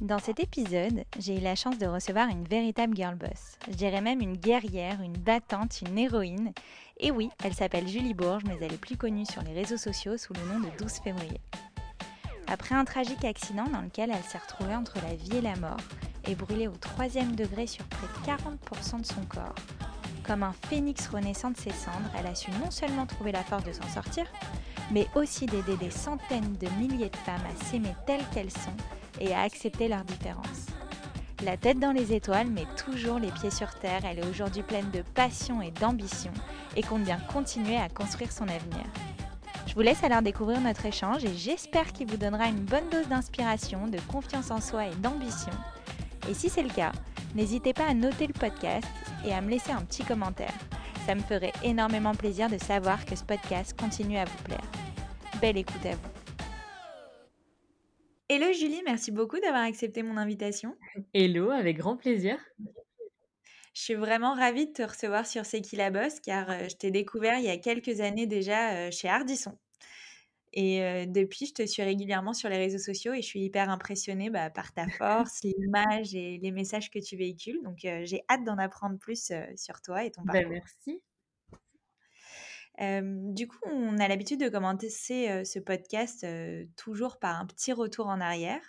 Dans cet épisode, j'ai eu la chance de recevoir une véritable girl boss. Je dirais même une guerrière, une battante, une héroïne. Et oui, elle s'appelle Julie Bourges, mais elle est plus connue sur les réseaux sociaux sous le nom de 12 février. Après un tragique accident dans lequel elle s'est retrouvée entre la vie et la mort, et brûlée au troisième degré sur près de 40% de son corps, comme un phénix renaissant de ses cendres, elle a su non seulement trouver la force de s'en sortir, mais aussi d'aider des centaines de milliers de femmes à s'aimer telles qu'elles sont et à accepter leurs différences. La tête dans les étoiles, mais toujours les pieds sur terre, elle est aujourd'hui pleine de passion et d'ambition et compte bien continuer à construire son avenir. Je vous laisse alors découvrir notre échange et j'espère qu'il vous donnera une bonne dose d'inspiration, de confiance en soi et d'ambition. Et si c'est le cas, n'hésitez pas à noter le podcast et à me laisser un petit commentaire. Ça me ferait énormément plaisir de savoir que ce podcast continue à vous plaire. Belle écoute à vous. Hello Julie, merci beaucoup d'avoir accepté mon invitation. Hello, avec grand plaisir. Je suis vraiment ravie de te recevoir sur C'est qui la bosse car euh, je t'ai découvert il y a quelques années déjà euh, chez Ardisson. Et euh, depuis, je te suis régulièrement sur les réseaux sociaux et je suis hyper impressionnée bah, par ta force, l'image et les messages que tu véhicules. Donc j'ai hâte d'en apprendre plus sur toi et ton Ben, parcours. Du coup, on a l'habitude de commencer ce podcast toujours par un petit retour en arrière.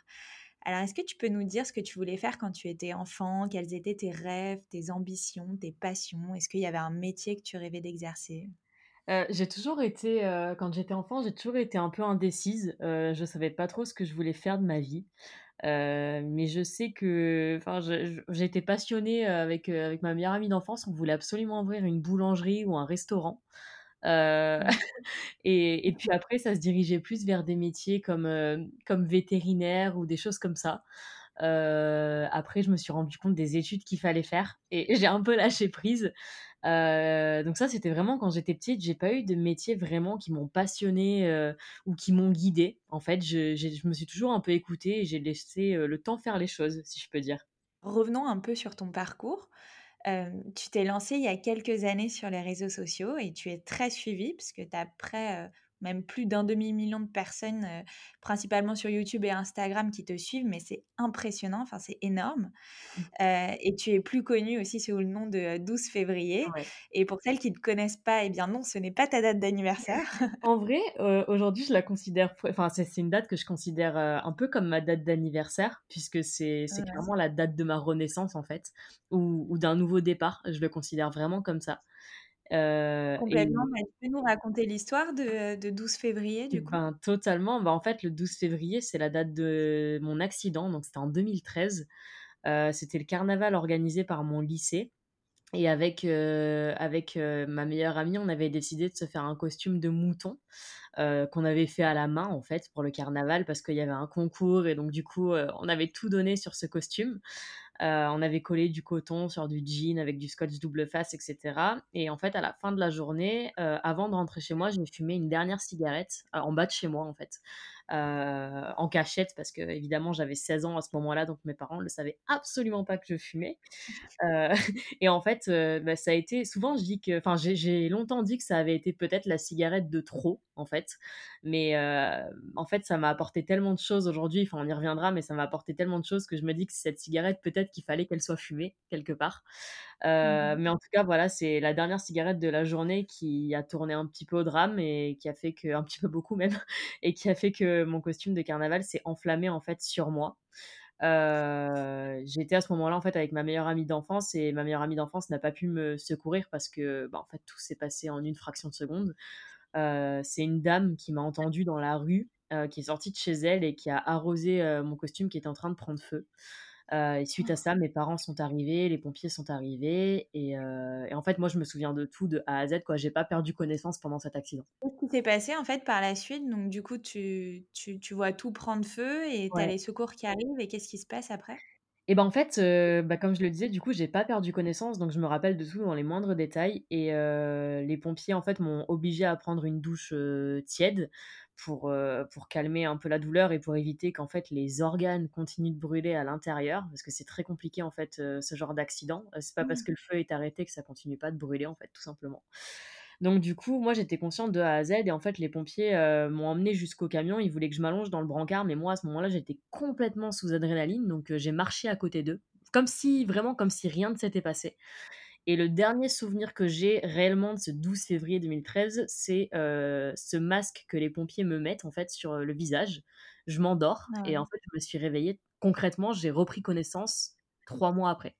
Alors, est-ce que tu peux nous dire ce que tu voulais faire quand tu étais enfant? Quels étaient tes rêves, tes ambitions, tes passions? Est-ce qu'il y avait un métier que tu rêvais d'exercer? J'ai toujours été, quand j'étais enfant, j'ai toujours été un peu indécise. Euh, je savais pas trop ce que je voulais faire de ma vie. Mais je sais que, enfin, passionnée avec, avec ma meilleure amie d'enfance. On voulait absolument ouvrir une boulangerie ou un restaurant. Euh, Mmh. et, et puis après, ça se dirigeait plus vers des métiers comme, euh, comme vétérinaire ou des choses comme ça. Euh, après, je me suis rendu compte des études qu'il fallait faire et j'ai un peu lâché prise. Donc ça, c'était vraiment quand j'étais petite. J'ai pas eu de métiers vraiment qui m'ont passionnée ou qui m'ont guidée. En fait, je, je me suis toujours un peu écoutée et j'ai laissé le temps faire les choses, si je peux dire. Revenons un peu sur ton parcours. Tu t'es lancé il y a quelques années sur les réseaux sociaux et tu es très suivi puisque tu as près, même plus d'un demi-million de personnes, euh, principalement sur YouTube et Instagram, qui te suivent, mais c'est impressionnant, enfin c'est énorme. Euh, et tu es plus connu aussi sous le nom de euh, 12 février. Ouais. Et pour celles qui ne te connaissent pas, eh bien non, ce n'est pas ta date d'anniversaire. En vrai, euh, aujourd'hui, je la considère, enfin, c'est une date que je considère euh, un peu comme ma date d'anniversaire, puisque c'est c'est Ouais. clairement la date de ma renaissance, en fait, ou, ou d'un nouveau départ. Je le considère vraiment comme ça. Euh, et Complètement. Mais tu peux nous raconter l'histoire de, de 12 février, du coup? ben, totalement. Ben, en fait, le 12 février, c'est la date de mon accident, donc c'était en 2013. Euh, c'était le carnaval organisé par mon lycée. Et avec, euh, avec euh, ma meilleure amie, on avait décidé de se faire un costume de mouton qu'on avait fait à la main en fait pour le carnaval parce qu'il y avait un concours et donc du coup on avait tout donné sur ce costume. Euh, on avait collé du coton sur du jean avec du scotch double face, etc. Et en fait, à la fin de la journée, euh, avant de rentrer chez moi, j'ai fumé une dernière cigarette euh, en bas de chez moi, en fait, euh, en cachette, parce que évidemment j'avais 16 ans à ce moment-là, donc mes parents ne savaient absolument pas que je fumais. Euh, et en fait, euh, bah, ça a été souvent, je dis que, enfin, j'ai, longtemps dit que ça avait été peut-être la cigarette de trop, en fait. Mais en fait, ça m'a apporté tellement de choses aujourd'hui. Enfin, on y reviendra, mais ça m'a apporté tellement de choses que je me dis que cette cigarette, peut-être qu'il fallait qu'elle soit fumée quelque part. Mhm. mais en tout cas, voilà, c'est la dernière cigarette de la journée qui a tourné un petit peu au drame et qui a fait que, un petit peu beaucoup même, et qui a fait que mon costume de carnaval s'est enflammé en fait sur moi. J'étais à ce moment-là en fait avec ma meilleure amie d'enfance et ma meilleure amie d'enfance n'a pas pu me secourir parce que bah, en fait tout s'est passé en une fraction de seconde. C'est une dame qui m'a entendue dans la rue, qui est sortie de chez elle et qui a arrosé mon costume qui était en train de prendre feu. Et suite à ça, mes parents sont arrivés, les pompiers sont arrivés et heu et en fait, moi, je me souviens de tout de A à Z, quoi. J'ai pas perdu connaissance pendant cet accident. Qu'est-ce qui s'est passé, en fait, par la suite? Donc du coup, tu tu tu vois tout prendre feu et tu as Ouais. les secours qui arrivent et qu'est-ce qui se passe après? Et ben, en fait, heu, bah, comme je le disais, du coup, j'ai pas perdu connaissance, donc je me rappelle de tout dans les moindres détails et les pompiers, en fait, m'ont obligée à prendre une douche, tiède pour, heu, pour calmer un peu la douleur et pour éviter qu'en fait les organes continuent de brûler à l'intérieur. Parce que c'est très compliqué, en fait, heu, ce genre d'accident. Heu, c'est pas parce Mmh. que le feu est arrêté que ça continue pas de brûler, en fait, tout simplement. Donc du coup, moi, j'étais consciente de A à Z et en fait, les pompiers, m'ont emmenée jusqu'au camion. Ils voulaient que je m'allonge dans le brancard, mais moi, à ce moment-là, j'étais complètement sous adrénaline, donc j'ai marché à côté d'eux, comme si vraiment comme si rien ne s'était passé et le dernier souvenir que j'ai réellement de ce 12 février 2013, c'est, heu, ce masque que les pompiers me mettent, en fait, sur, heu, le visage. Je m'endors Ah et en fait, je me suis réveillée concrètement, j'ai repris connaissance 3 mois après.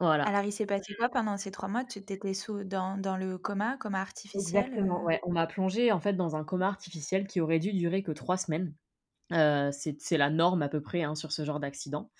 Voilà. Alors il s'est passé quoi pendant ces 3 mois? Tu étais sous dans dans le coma, coma artificiel, Exactement, heu? ouais. On m'a plongée, en fait, dans un coma artificiel qui aurait dû durer que 3 semaines. C'est la norme à peu près, hein, sur ce genre d'accident.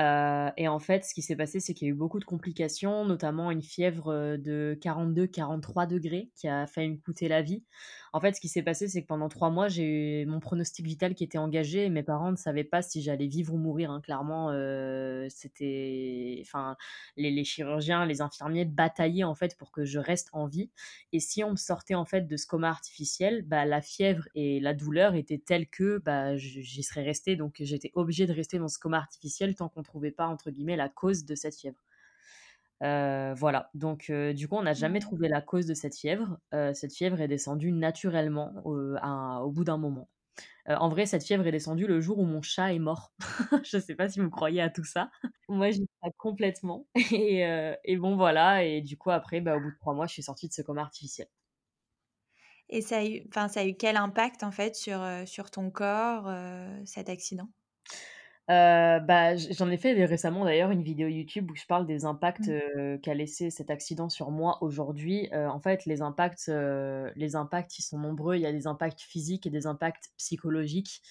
Heu et en fait, ce qui s'est passé, c'est qu'il y a eu beaucoup de complications, notamment une fièvre, heu, de 42-43° qui a failli me coûter la vie. En fait, ce qui s'est passé, c'est que pendant 3 mois, j'ai eu mon pronostic vital qui était engagé mes parents ne savaient pas si j'allais vivre ou mourir, hein. Clairement, heu, c'était enfin, les chirurgiens, les infirmiers bataillaient, en fait, pour que je reste en vie et si on me sortait, en fait, de ce coma artificiel, bah, la fièvre et la douleur étaient telles que, bah, j'y serais restée donc j'étais obligée de rester dans ce coma artificiel tant qu'on trouvait pas, entre guillemets, «la cause» de cette fièvre. Heu, voilà, donc heu, du coup, on n'a jamais Ouais. trouvé la cause de cette fièvre. Heu, cette fièvre est descendue naturellement, à au bout d'un moment. En vrai, cette fièvre est descendue le jour où mon chat est mort. Je sais pas si vous croyez à tout ça. Moi, j'y crois complètement et et bon, voilà et du coup, après, bah, au bout de 3 mois, je suis sortie de ce coma artificiel. Et ça a eu enfin, ça a eu quel impact, en fait, sur, sur ton corps, cet accident? Heu, bah, j'en ai fait récemment d'ailleurs une vidéo YouTube où je parle des impacts, Mmh. heu, qu'a laissé cet accident sur moi aujourd'hui. Heu, en fait, les impacts, les impacts, ils sont nombreux. Il y a des impacts physiques et des impacts psychologiques.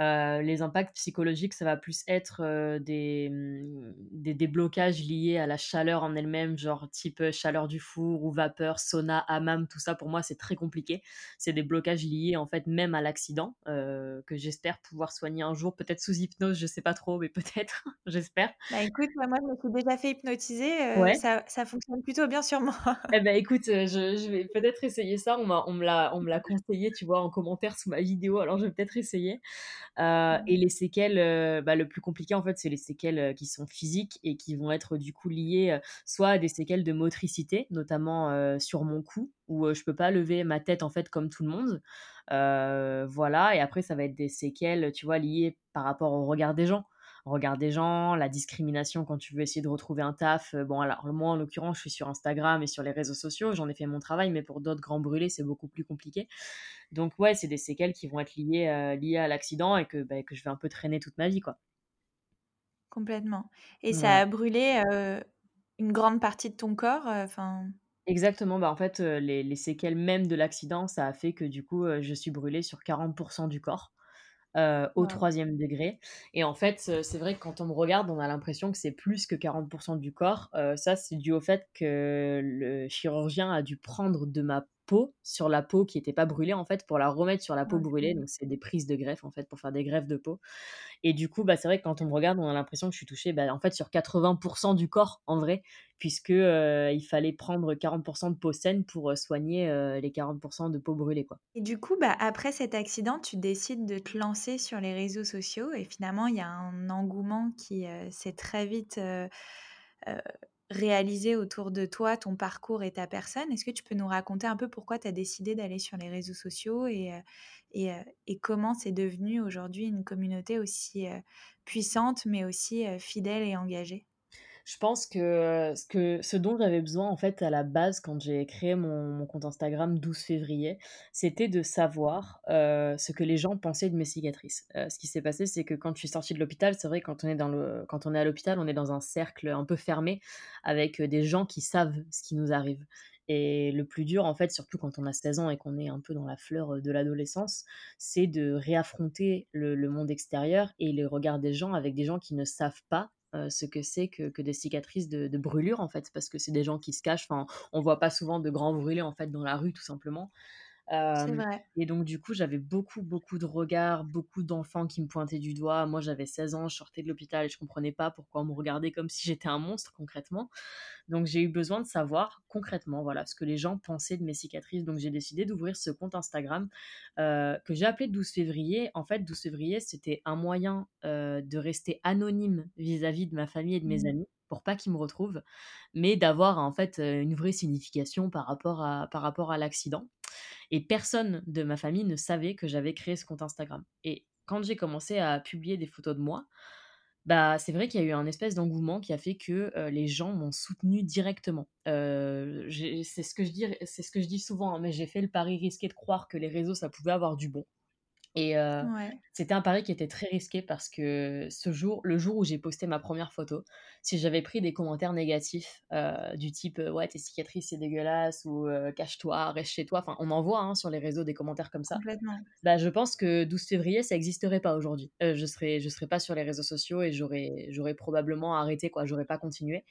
Heu, les impacts psychologiques, ça va plus être, heu, des, mmh, des des blocages liés à la chaleur en elle-même, genre type, heu, chaleur du four ou vapeur, sauna, hammam, tout ça pour moi, c'est très compliqué. C'est des blocages liés, en fait, même à l'accident, heu, que j'espère pouvoir soigner un jour, peut-être sous hypnose, je sais pas trop, mais peut-être, j'espère. Bah, écoute, moi moi, je me suis déjà fait hypnotiser, Ouais. ça ça fonctionne plutôt bien sur moi. Eh bah, écoute, je je vais peut-être essayer ça. On on me l'a conseillé, tu vois, en commentaire sous ma vidéo, alors je vais peut-être essayer. Heu Mmh. et les séquelles, heu, bah, le plus compliqué, en fait, c'est les séquelles, heu, qui sont physiques et qui vont être, du coup, liées, soit à des séquelles de motricité, notamment, sur mon cou, où, je peux pas lever ma tête, en fait, comme tout le monde. Voilà et après ça va être des séquelles, tu vois, liées par rapport au regard des gens. Regard des gens, la discrimination quand tu veux essayer de retrouver un taf. Heu, bon, alors moi, en l'occurrence, je suis sur Instagram et sur les réseaux sociaux, j'en ai fait mon travail, mais pour d'autres grands brûlés, c'est beaucoup plus compliqué. Donc ouais, c'est des séquelles qui vont être liées, heu, liées à l'accident et que, bah, que je vais un peu traîner toute ma vie, quoi. Complètement et ça a brûlé, heu, une grande partie de ton corps, enfin? Exactement, bah, en fait, les les séquelles même de l'accident, ça a fait que du coup, je suis brûlée sur 40% du corps, heu, au. 3e degré et en fait, c'est vrai que quand on me regarde, on a l'impression que c'est plus que 40% du corps. Heu, ça, c'est dû au fait que le chirurgien a dû prendre de ma peau, sur la peau qui était pas brûlée, en fait, pour la remettre sur la peau brûlée. OK. Donc c'est des prises de greffe, en fait, pour faire des greffes de peau et du coup, bah, c'est vrai que quand on me regarde, on a l'impression que je suis touchée, bah, en fait, sur 80% du corps, en vrai, puisque, il fallait prendre 40% de peau saine pour, soigner, les 40% de peau brûlée, quoi. Et du coup, bah, après cet accident, tu décides de te lancer sur les réseaux sociaux et finalement, il y a un engouement qui, s'est très vite, réalisé autour de toi, ton parcours et ta personne? Est-ce que tu peux nous raconter un peu pourquoi tu as décidé d'aller sur les réseaux sociaux et heu et heu et comment c'est devenu aujourd'hui une communauté aussi, heu, puissante, mais aussi, fidèle et engagée? Je pense que, ce que ce dont j'avais besoin, en fait, à la base, quand j'ai créé mon mon compte Instagram 12 février, c'était de savoir, heu, ce que les gens pensaient de mes cicatrices. Heu, ce qui s'est passé, c'est que quand je suis sortie de l'hôpital, c'est vrai quand on est dans le quand on est à l'hôpital, on est dans un cercle un peu fermé avec, des gens qui savent ce qui nous arrive Et le plus dur, en fait, surtout quand on a 16 ans et qu'on est un peu dans la fleur de l'adolescence, c'est de réaffronter le, le monde extérieur et les regards des gens avec des gens qui ne savent pas euh, ce que c'est que, des cicatrices de, de, brûlure, en fait, parce que c'est des gens qui se cachent. Enfin, on voit pas souvent de grands brûlés, en fait, dans la rue, tout simplement. Vrai. Et donc, du coup, j'avais beaucoup, beaucoup de regards, beaucoup d'enfants qui me pointaient du doigt. Moi, j'avais 16 ans, je sortais de l'hôpital et je comprenais pas pourquoi on me regardait comme si j'étais un monstre, concrètement. Donc, j'ai eu besoin de savoir concrètement, voilà, ce que les gens pensaient de mes cicatrices. Donc, j'ai décidé d'ouvrir ce compte Instagram euh, que j'ai appelé 12 février. En fait, 12 février, c'était un moyen euh, de rester anonyme vis-à-vis -vis de ma famille et de mes Mmh. amis pour pas qu'ils me retrouvent, mais d'avoir en fait une vraie signification par rapport à, par rapport à l'accident. Et personne de ma famille ne savait que j'avais créé ce compte Instagram. Et quand j'ai commencé à publier des photos de moi, bah, c'est vrai qu'il y a eu un espèce d'engouement qui a fait que euh, les gens m'ont soutenu directement. Euh, c'est ce que je dis, ce que je dis souvent, hein, mais j'ai fait le pari risqué de croire que les réseaux ça pouvait avoir du bon. Et euh, Ouais. c'était un pari qui était très risqué parce que ce jour, le jour où j'ai posté ma première photo, si j'avais pris des commentaires négatifs euh, du type euh, ouais tes cicatrices c'est dégueulasse ou euh, cache-toi, reste chez toi, enfin on en voit hein, sur les réseaux des commentaires comme ça. Bah, je pense que 12 février ça n'existerait pas aujourd'hui. Je serais je serais pas sur les réseaux sociaux et j'aurais j'aurais probablement arrêté quoi, j'aurais pas continué.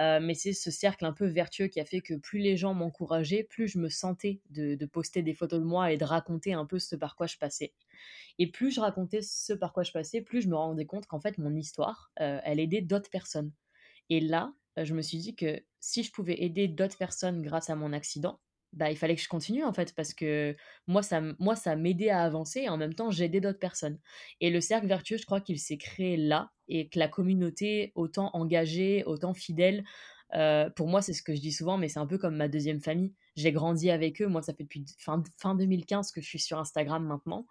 Euh, mais c'est ce cercle un peu vertueux qui a fait que plus les gens m'encourageaient, plus je me sentais de, poster des photos de moi et de raconter un peu ce par quoi je passais. Et plus je racontais ce par quoi je passais, plus je me rendais compte qu'en fait mon histoire, euh, elle aidait d'autres personnes. Et là, je me suis dit que si je pouvais aider d'autres personnes grâce à mon accident, bah, il fallait que je continue en fait parce que moi ça moi ça m'aidait à avancer et en même temps j'aidais d'autres personnes. Et le cercle vertueux je crois qu'il s'est créé là et que la communauté autant engagée autant fidèle euh, pour moi c'est ce que je dis souvent mais c'est un peu comme ma deuxième famille. J'ai grandi avec eux. Moi ça fait depuis fin, fin 2015 que je suis sur Instagram maintenant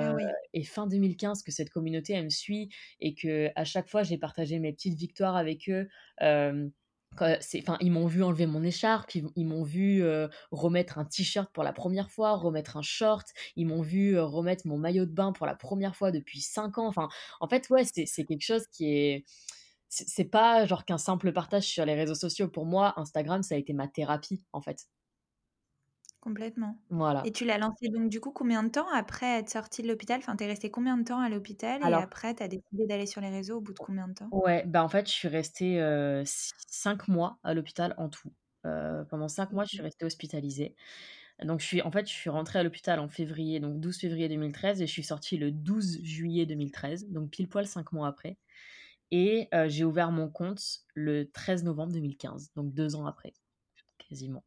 Ah euh, oui. et fin 2015 que cette communauté elle me suit et que à chaque fois j'ai partagé mes petites victoires avec eux euh, Enfin, ils m'ont vu enlever mon écharpe, ils, ils m'ont vu remettre un t-shirt pour la première fois, remettre un short, ils m'ont vu remettre mon maillot de bain pour la première fois depuis 5 ans. Enfin, en fait, ouais, c'est quelque chose qui est. C'est pas genre qu'un simple partage sur les réseaux sociaux. Pour moi, Instagram, ça a été ma thérapie, en fait. Complètement. Voilà. Et tu l'as lancé donc du coup combien de temps après être sortie de l'hôpital? Enfin, tu es restée combien de temps à l'hôpital et Alors, après tu as décidé d'aller sur les réseaux au bout de combien de temps? ouais, bah en fait, je suis restée euh, 5 mois à l'hôpital en tout. Pendant 5 mois, je suis OK. restée hospitalisée. Donc, je suis, en fait, je suis rentrée à l'hôpital en février, donc 12 février 2013, et je suis sortie le 12 juillet 2013, donc pile poil 5 mois après. Et j'ai ouvert mon compte le 13 novembre 2015, donc deux ans après, quasiment.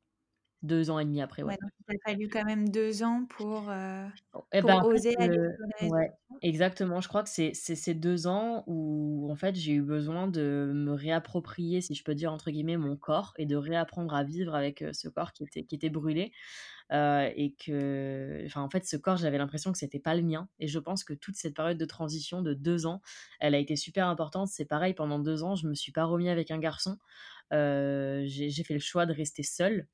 Deux ans et demi après, ouais. Ouais, donc il t'a fallu quand même 2 ans pour, heu, Et ben, pour en oser fait, aller ouais, sociaux? exactement. Je crois que c'est ces 2 ans où, en fait, j'ai eu besoin de me réapproprier, si je peux dire, entre guillemets, «mon corps» et de réapprendre à vivre avec, ce corps qui était qui était brûlé, et que enfin, en fait, ce corps, j'avais l'impression que c'était pas le mien et je pense que toute cette période de transition de 2 ans, elle a été super importante. C'est pareil, pendant 2 ans, je me suis pas remis avec un garçon, j'ai fait le choix de rester seule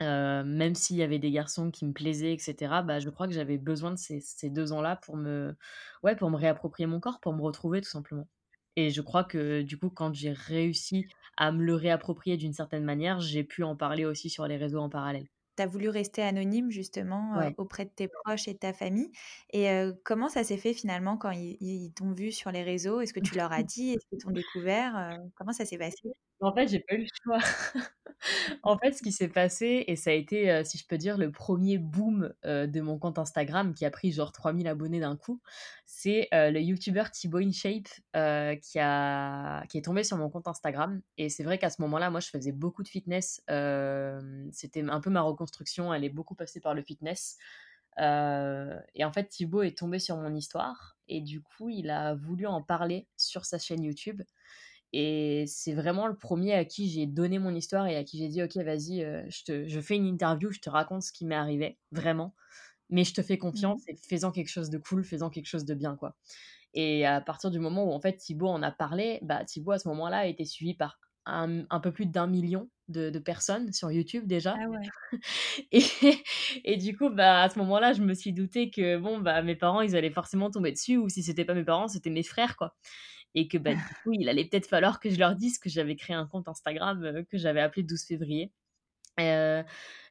Heu, même s'il y avait des garçons qui me plaisaient et cetera, bah, je crois que j'avais besoin de ces ces 2 ans-là pour me ouais, pour me réapproprier mon corps, pour me retrouver tout simplement. Et je crois que du coup, quand j'ai réussi à me le réapproprier d'une certaine manière, j'ai pu en parler aussi sur les réseaux en parallèle. Tu as voulu rester anonyme justement, heu, Ouais. auprès de tes proches et de ta famille et heu, comment ça s'est fait finalement quand ils ils t'ont vu sur les réseaux? Est-ce que tu leur as dit? Est-ce qu'ils t'ont découvert? Heu, comment ça s'est passé? En fait, j'ai pas eu le choix. En fait, ce qui s'est passé et ça a été, heu, si je peux dire, le premier boom, heu, de mon compte Instagram qui a pris genre 3000 abonnés d'un coup, c'est, heu, le youtubeur Thibaut InShape, qui a qui est tombé sur mon compte Instagram. Et c'est vrai qu'à ce moment-là, moi, je faisais beaucoup de fitness, c'était un peu ma reconstruction, elle est beaucoup passée par le fitness, et en fait, Thibaut est tombé sur mon histoire et du coup, il a voulu en parler sur sa chaîne YouTube et c'est vraiment le premier à qui j'ai donné mon histoire et à qui j'ai dit: «OK, vas-y, heu, je te je fais une interview, je te raconte ce qui m'est arrivé, vraiment, mais je te fais Mmh confiance et fais-en quelque chose de cool, fais-en quelque chose de bien, quoi». Et à partir du moment où, en fait, Thibaut en a parlé, bah, Thibaut, à ce moment-là, a été suivi par un un peu plus d'1 000 000 de de personnes sur YouTube déjà Ah ouais. et et du coup, bah, à ce moment-là, je me suis doutée que, bon, bah, mes parents, ils allaient forcément tomber dessus ou si c'était pas mes parents, c'était mes frères, quoi et que, bah, du coup, il allait peut-être falloir que je leur dise que j'avais créé un compte Instagram, heu, que j'avais appelé 12 février Heu,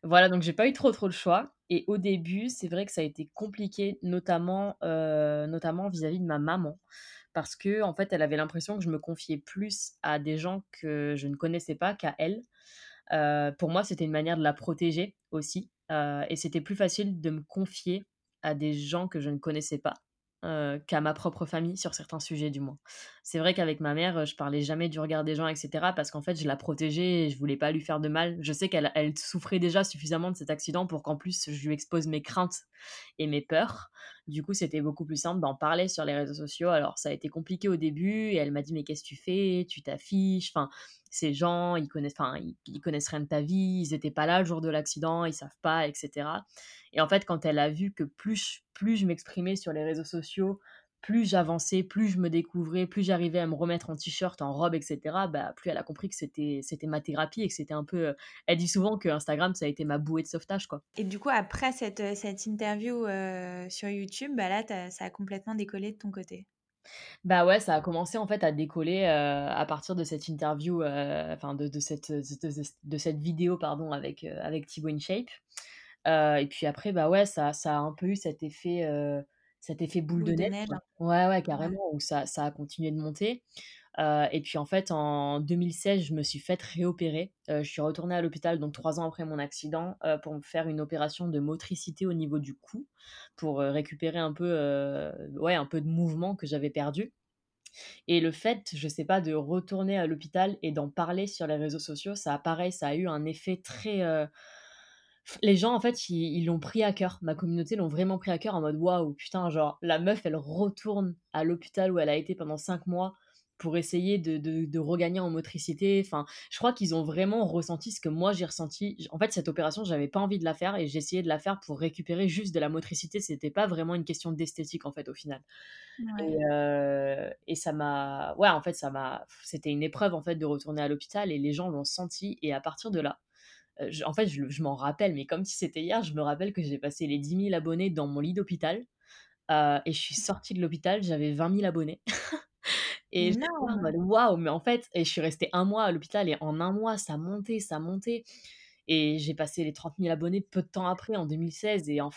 voilà, donc j'ai pas eu trop, trop le choix et au début, c'est vrai que ça a été compliqué, notamment, heu, notamment vis-à-vis de ma maman. Parce qu'en fait, elle avait l'impression que je me confiais plus à des gens que je ne connaissais pas qu'à elle. Pour moi, c'était une manière de la protéger aussi, et c'était plus facile de me confier à des gens que je ne connaissais pas, heu, qu'à ma propre famille, sur certains sujets du moins. C'est vrai qu'avec ma mère, je parlais jamais du regard des gens et cetera parce qu'en fait, je la protégeais et je voulais pas lui faire de mal. Je sais qu'elle elle souffrait déjà suffisamment de cet accident pour qu'en plus je lui expose mes craintes et mes peurs. Du coup, c'était beaucoup plus simple d'en parler sur les réseaux sociaux. Alors ça a été compliqué au début et elle m'a dit: «Mais qu'est-ce que tu fais? Tu t'affiches, enfin, ces gens, ils connaissent enfin, ils connaissent rien de ta vie, ils étaient pas là le jour de l'accident, ils savent pas et cetera» et en fait, quand elle a vu que plus plus je m'exprimais sur les réseaux sociaux, plus j'avançais, plus je me découvrais, plus j'arrivais à me remettre en t-shirt, en robe et cetera, bah, plus elle a compris que c'était c'était ma thérapie et que c'était un peu, heu elle dit souvent que Instagram, ça a été ma bouée de sauvetage, quoi. Et du coup, après cette, heu, cette interview, heu, sur YouTube, bah, là, ça a complètement décollé de ton côté? Bah, ouais, ça a commencé en fait à décoller, à partir de cette interview, enfin de de cette, de cette vidéo pardon avec, avec Thibaut InShape. Et puis après, bah, ouais, ça ça a un peu eu cet effet, cet effet boule de Boule de neige, Ouais, ouais, ouais. carrément, où ça ça a continué de monter. Heu et puis en fait, en 2016, je me suis faite réopérer. Heu, je suis retournée à l'hôpital, donc 3 ans après mon accident, heu, pour me faire une opération de motricité au niveau du cou, pour, heu, récupérer un peu, heu, ouais, un peu de mouvement que j'avais perdu. Et le fait, je sais pas, de retourner à l'hôpital et d'en parler sur les réseaux sociaux, ça a pareil, ça a eu un effet très, heu les gens en fait, ils l'ont pris à cœur. Ma communauté l'ont vraiment pris à cœur en mode: «Waouh, putain, genre la meuf, elle retourne à l'hôpital où elle a été pendant 5 mois pour essayer de de de regagner en motricité». Enfin, je crois qu'ils ont vraiment ressenti ce que moi j'ai ressenti. En fait, cette opération, j'avais pas envie de la faire et j'ai essayé de la faire pour récupérer juste de la motricité. C'était pas vraiment une question d'esthétique en fait, au final. Et heu et ça m'a ouais, en fait, ça m'a c'était une épreuve, en fait, de retourner à l'hôpital et les gens l'ont senti et à partir de là, je en fait, je je m'en rappelle, mais comme si c'était hier, je me rappelle que j'ai passé les dix mille abonnés dans mon lit d'hôpital, heu et je suis sortie de l'hôpital, j'avais vingt mille abonnés et Énorme! mode: «Waouh!» mais en fait et je suis restée un mois à l'hôpital et en un mois, ça montait, ça montait et j'ai passé les trente mille abonnés peu de temps après, en 2016 et en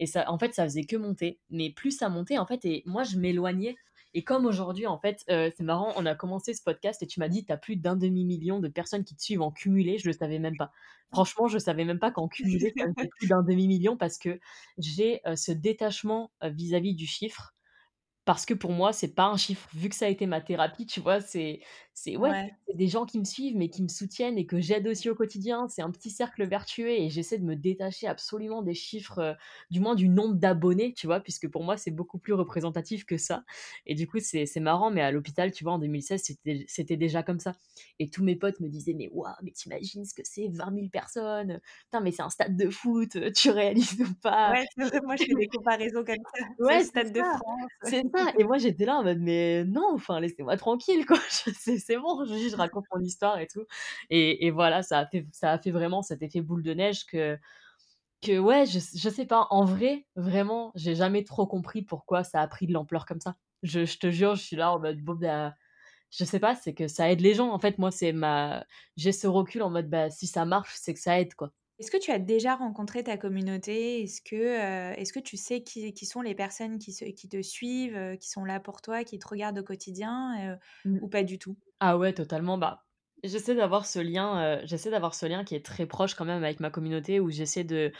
et ça en fait, ça faisait que monter. Mais plus ça montait, en fait et moi, je m'éloignais et comme aujourd'hui, en fait, heu, c'est marrant, on a commencé ce podcast et tu m'as dit: «Tu as plus d'un demi million de personnes qui te suivent en cumulé», je le savais même pas. Franchement, je savais même pas qu'en cumulé, ça faisait plus d'un demi million parce que j'ai, heu, ce détachement, heu, vis-à-vis du chiffre parce que pour moi, c'est pas un chiffre. Vu que ça a été ma thérapie, tu vois? C'est c'est ouais, Ouais. c'est des gens qui me suivent, mais qui me soutiennent et que j'aide aussi au quotidien. C'est un petit cercle vertueux et j'essaie de me détacher absolument des chiffres, heu, du moins du nombre d'abonnés, tu vois? Puisque pour moi, c'est beaucoup plus représentatif que ça et du coup, c'est c'est marrant, mais à l'hôpital, tu vois, en 2016, c'était c'était déjà comme ça et tous mes potes me disaient: «Mais waouh, mais tu imagines ce que c'est 20 000 personnes? Putain, mais c'est un stade de foot, tu réalises ou pas?» Ouais, c'est vrai, moi je fais des comparaisons comme ça. C'est le Ouais, c'est Stade de ça, France. c'est ça et moi j'étais là en mode: «Mais non, enfin laissez-moi tranquille quoi, c'est bon, je je raconte mon histoire et tout» et et voilà, ça a fait ça a fait vraiment cet effet boule de neige que que ouais, je je sais pas, en vrai, vraiment, j'ai jamais trop compris pourquoi ça a pris de l'ampleur comme ça. Je je te jure, je suis là en mode: «Bon bah, je sais pas, c'est que ça aide les gens». En fait, moi, c'est ma j'ai ce recul en mode: «Bah, si ça marche, c'est que ça aide, quoi». Est-ce que tu as déjà rencontré ta communauté? Est-ce que, heu, est-ce que tu sais qui qui sont les personnes qui se qui te suivent, heu, qui sont là pour toi, qui te regardent au quotidien, heu, Mmh. ou pas du tout? Ah ouais, totalement. Bah, j'essaie d'avoir ce lien, heu, j'essaie d'avoir ce lien qui est très proche quand même avec ma communauté où j'essaie de,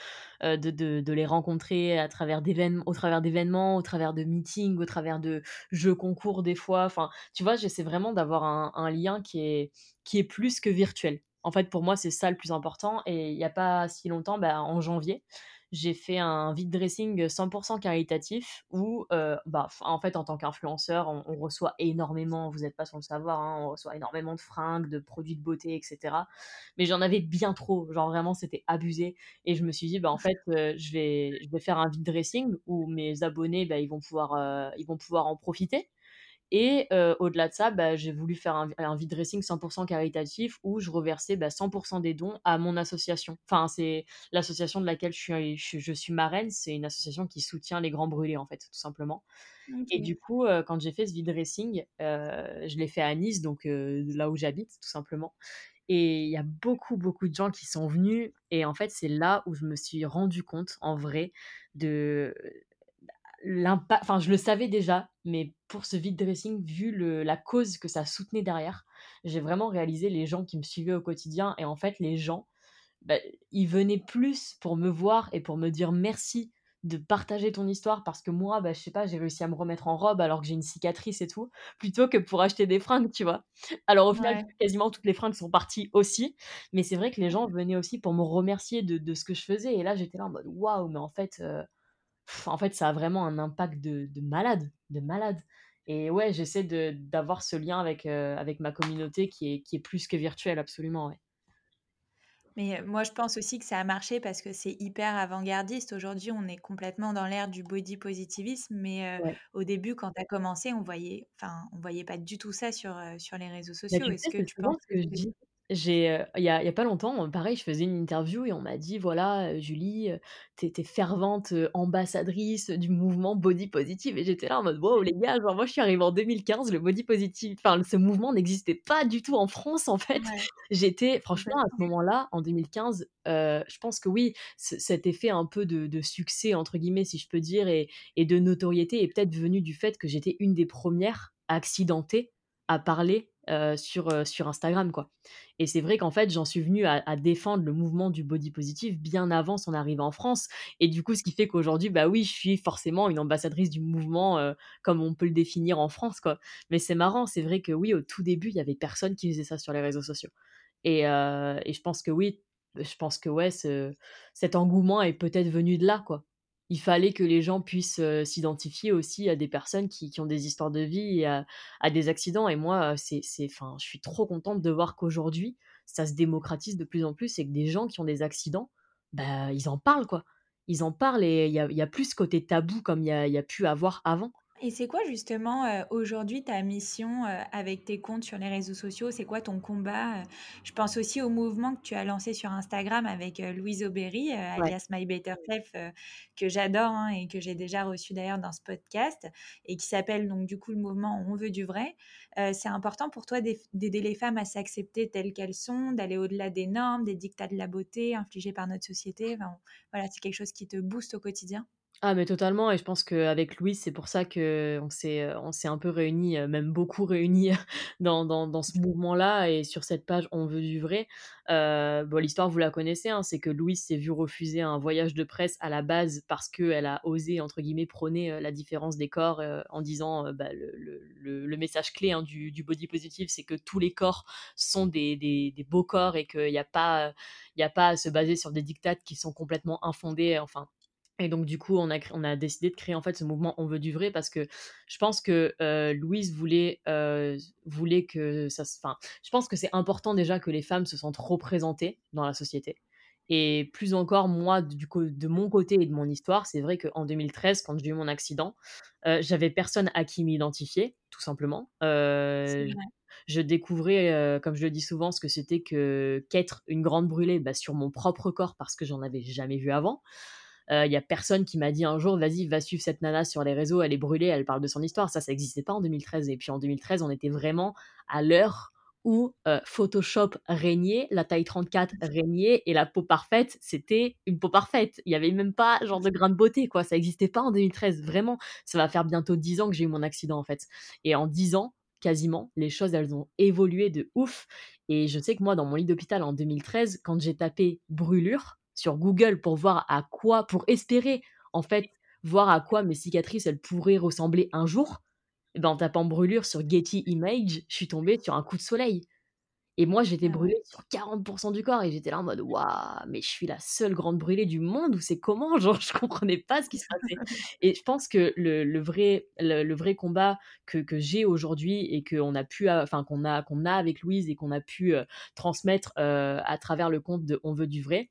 heu, de de de les rencontrer à travers d'évén au travers d'événements, au travers de meetings, au travers de jeux concours des fois. Enfin, tu vois, j'essaie vraiment d'avoir un un lien qui est qui est plus que virtuel. En fait, pour moi, c'est ça le plus important et il y a pas si longtemps, bah, en janvier, j'ai fait un vide dressing 100% caritatif où, heu, bah, en fait, en tant qu'influenceur, on on reçoit énormément, vous êtes pas sans le savoir, hein, on reçoit énormément de fringues, de produits de beauté et cetera. Mais j'en avais bien trop, genre vraiment c'était abusé et je me suis dit: «Bah, en fait, heu, je vais je vais faire un vide dressing où mes abonnés, bah, ils vont pouvoir, heu, ils vont pouvoir en profiter» Et heu, au-delà de ça, bah, j'ai voulu faire un un vide dressing 100% caritatif où je reversais, bah, 100 des dons à mon association. Enfin, c'est l'association de laquelle je suis je je suis marraine, c'est une association qui soutient les grands brûlés, en fait, tout simplement. Et du coup, heu, quand j'ai fait ce vide dressing, je l'ai fait à Nice, donc là où j'habite, tout simplement Et il y a beaucoup, beaucoup de gens qui sont venus et en fait, c'est là où je me suis rendu compte, en vrai, de l'impact enfin, je le savais déjà, mais pour ce vide dressing, vu le la cause que ça soutenait derrière, j'ai vraiment réalisé les gens qui me suivaient au quotidien et en fait, les gens, bah, ils venaient plus pour me voir et pour me dire merci de partager ton histoire parce que moi, bah, je sais pas, j'ai réussi à me remettre en robe alors que j'ai une cicatrice et tout, plutôt que pour acheter des fringues, tu vois? Alors au final, Ouais. quasiment toutes les fringues sont parties aussi, mais c'est vrai que les gens venaient aussi pour me remercier de de ce que je faisais et là, j'étais là en mode: «Waouh, mais en fait, en fait, ça a vraiment un impact de de malade, de malade» et ouais, j'essaie de d'avoir ce lien avec, heu, avec ma communauté qui est qui est plus que virtuel, absolument, ouais. Mais, heu, moi, je pense aussi que ça a marché parce que c'est hyper avant-gardiste. Aujourd'hui, on est complètement dans l'ère du body positivisme, mais, Ouais. au début, quand tu as commencé, on voyait enfin, on voyait pas du tout ça sur, sur les réseaux sociaux. Est-ce que tu penses que que je dis. J'ai, heu, il y a il y a pas longtemps, heu, pareil, je faisais une interview et on m'a dit: «Voilà, heu, Julie, heu, tu es tu es fervente, heu, ambassadrice du mouvement body positive» et j'étais là en mode: «Wow, les gars, genre moi je suis arrivée en 2015, le body positive enfin ce mouvement n'existait pas du tout en France, en fait». ouais, J'étais franchement à ce complètement. moment-là, en 2015, heu, je pense que oui, ce cet effet un peu de de «succès» entre guillemets, si je peux dire et et de notoriété est peut-être venu du fait que j'étais une des premières accidentées à parler, heu, sur, heu, sur Instagram, quoi. Et c'est vrai qu'en fait, j'en suis venue à à défendre le mouvement du body positive bien avant son arrivée en France et du coup, ce qui fait qu'aujourd'hui, bah, oui, je suis forcément une ambassadrice du mouvement, heu, comme on peut le définir en France, quoi. Mais c'est marrant, c'est vrai que oui, au tout début, il y avait personne qui faisait ça sur les réseaux sociaux et et je pense que oui, je pense que ouais, ce cet engouement est peut-être venu de là, quoi. Il fallait que les gens puissent, s'identifier aussi à des personnes qui ont des histoires de vie et à des accidents et moi, c'est enfin, je suis trop contente de voir qu'aujourd'hui, ça se démocratise de plus en plus et que des gens qui ont des accidents, bah, ils en parlent, quoi. Ils en parlent et il y a plus ce côté tabou comme il y a y a pu avoir avant. Et c'est quoi justement, heu, aujourd'hui ta mission, heu, avec tes comptes sur les réseaux sociaux? C'est quoi ton combat, heu? Je pense aussi au mouvement que tu as lancé sur Instagram avec, heu, Louise Aubéry, heu, Ouais. alias My Better Self, heu, que j'adore, hein, et que j'ai déjà reçu d'ailleurs dans ce podcast et qui s'appelle donc du coup le mouvement «On veut du vrai». Heu, c'est important pour toi d'aider les femmes à s'accepter telles qu'elles sont, d'aller au-delà des normes, des dictats de la beauté infligés par notre société? Enfin, voilà, c'est quelque chose qui te booste au quotidien? Ah mais totalement et je pense qu'avec Louise, c'est pour ça qu'on s'est, heu, on s'est un peu réunis, heu, même beaucoup réunis dans dans dans ce mouvement-là et sur cette page «On veut du vrai». Heu, bon l'histoire vous la connaissez, hein, c'est que Louise s'est vue refuser un voyage de presse à la base parce qu'elle a osé entre guillemets «prôner», la différence des corps, en disant, bah, le le le message clé, hein, du du body positive, c'est que tous les corps sont des des des beaux corps et qu'il y a pas, il a pas à se baser sur des dictates qui sont complètement infondés, enfin et donc du coup, on a cré on a décidé de créer en fait ce mouvement «On veut du vrai» parce que je pense que, heu, Louise voulait, heu, voulait que ça se enfin, je pense que c'est important déjà que les femmes se sentent représentées dans la société et plus encore moi du co de mon côté et de mon histoire, c'est vrai qu'en 2013 quand j'ai eu mon accident, heu, j'avais personne à qui m'identifier, tout simplement. Je découvrais, comme je le dis souvent, ce que c'était que qu'être une grande brûlée, bah, sur mon propre corps parce que j'en avais jamais vu avant. Il y a personne qui m'a dit un jour: «Vas-y, va suivre cette nana sur les réseaux, elle est brûlée, elle parle de son histoire». Ça, ça existait pas en 2013 et puis en 2013, on était vraiment à l'heure où, heu, Photoshop régnait, la taille 34 régnait et la peau parfaite, c'était une peau parfaite. Il y avait même pas genre de grain de beauté, quoi, ça existait pas en 2013, vraiment. Ça va faire bientôt 10 ans que j'ai eu mon accident, en fait et en 10 ans, quasiment, les choses, elles ont évolué de ouf et je sais que moi, dans mon lit d'hôpital en 2013, quand j'ai tapé «brûlure» sur Google pour voir à quoi pour espérer, en fait, voir à quoi mes cicatrices, elles pourraient ressembler un jour, et ben, en tapant brûlure sur Getty Images, je suis tombée sur un coup de soleil. Et moi, j'étais Ah brûlée sur 40 du corps et j'étais là en mode: «Waouh, mais je suis la seule grande brûlée du monde ou c'est comment?» genre, je comprenais pas ce qui se passait. Et je pense que le le vrai le le vrai combat que que j'ai aujourd'hui et qu'on a pu enfin, qu'on a qu'on a avec Louise et qu'on a pu, heu, transmettre, heu, à travers le compte de «On veut du vrai»,